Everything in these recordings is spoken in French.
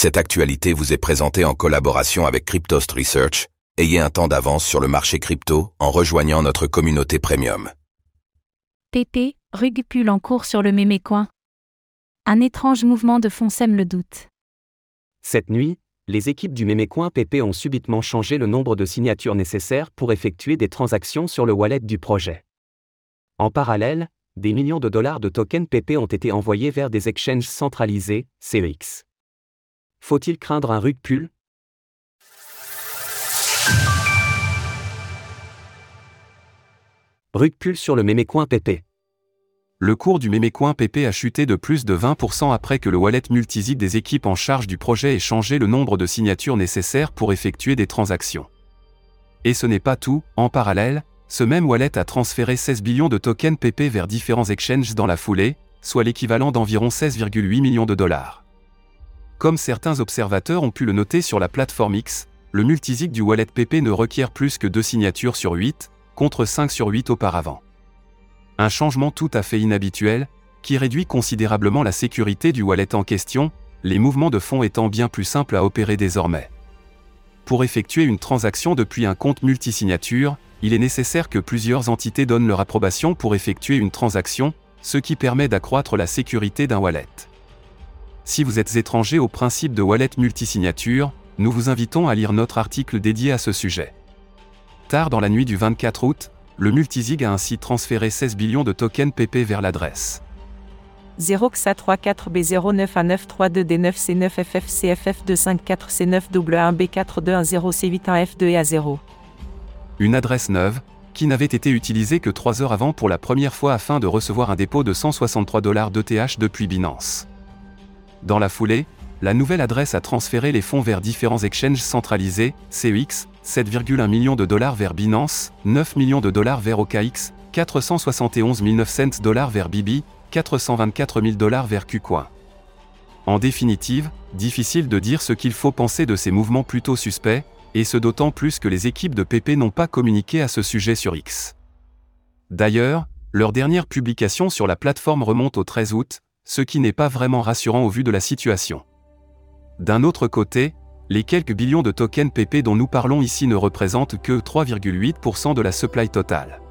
Cette actualité vous est présentée en collaboration avec Cryptost Research. Ayez un temps d'avance sur le marché crypto en rejoignant notre communauté premium. PP, rug pull en cours sur le mémécoin. Un étrange mouvement de fond sème le doute. Cette nuit, les équipes du Mémécoin PP ont subitement changé le nombre de signatures nécessaires pour effectuer des transactions sur le wallet du projet. En parallèle, des millions de dollars de tokens PP ont été envoyés vers des exchanges centralisés, CEX. Faut-il craindre un rug pull Rug pull sur le Mémécoin PP. Le cours du Mémécoin PP a chuté de plus de 20% après que le wallet multisig des équipes en charge du projet ait changé le nombre de signatures nécessaires pour effectuer des transactions. Et ce n'est pas tout, en parallèle, ce même wallet a transféré 16 billions de tokens PP vers différents exchanges dans la foulée, soit l'équivalent d'environ 16,8 millions de dollars. Comme certains observateurs ont pu le noter sur la plateforme X, le multisig du wallet PP ne requiert plus que 2 signatures sur 8, contre 5 sur 8 auparavant. Un changement tout à fait inhabituel, qui réduit considérablement la sécurité du wallet en question, les mouvements de fonds étant bien plus simples à opérer désormais. Pour effectuer une transaction depuis un compte multisignature, il est nécessaire que plusieurs entités donnent leur approbation pour effectuer une transaction, ce qui permet d'accroître la sécurité d'un wallet. Si vous êtes étranger au principe de wallet multisignature, nous vous invitons à lire notre article dédié à ce sujet. Tard dans la nuit du 24 août, le multisig a ainsi transféré 16 billions de tokens PP vers l'adresse 0XA34B09A932D9C9FF CFF254C9W1B4210C81F2 et A0. Une adresse neuve, qui n'avait été utilisée que 3 heures avant pour la première fois afin de recevoir un dépôt de 163 dollars d'ETH depuis Binance. Dans la foulée, la nouvelle adresse a transféré les fonds vers différents exchanges centralisés, CEX, 7,1 millions de dollars vers Binance, 9 millions de dollars vers OKX, 471 900 dollars vers Bibi, 424 000 dollars vers KuCoin. En définitive, difficile de dire ce qu'il faut penser de ces mouvements plutôt suspects, et ce d'autant plus que les équipes de PP n'ont pas communiqué à ce sujet sur X. D'ailleurs, leur dernière publication sur la plateforme remonte au 13 août, ce qui n'est pas vraiment rassurant au vu de la situation. D'un autre côté, les quelques billions de tokens PP dont nous parlons ici ne représentent que 3,8% de la supply totale.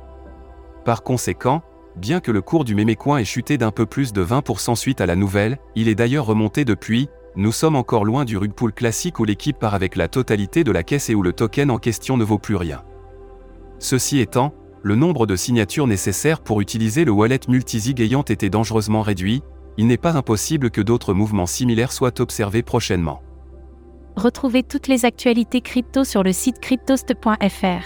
Par conséquent, bien que le cours du mémécoin ait chuté d'un peu plus de 20% suite à la nouvelle, il est d'ailleurs remonté depuis, nous sommes encore loin du rug pool classique où l'équipe part avec la totalité de la caisse et où le token en question ne vaut plus rien. Ceci étant, le nombre de signatures nécessaires pour utiliser le wallet multisig ayant été dangereusement réduit, il n'est pas impossible que d'autres mouvements similaires soient observés prochainement. Retrouvez toutes les actualités crypto sur le site cryptost.fr.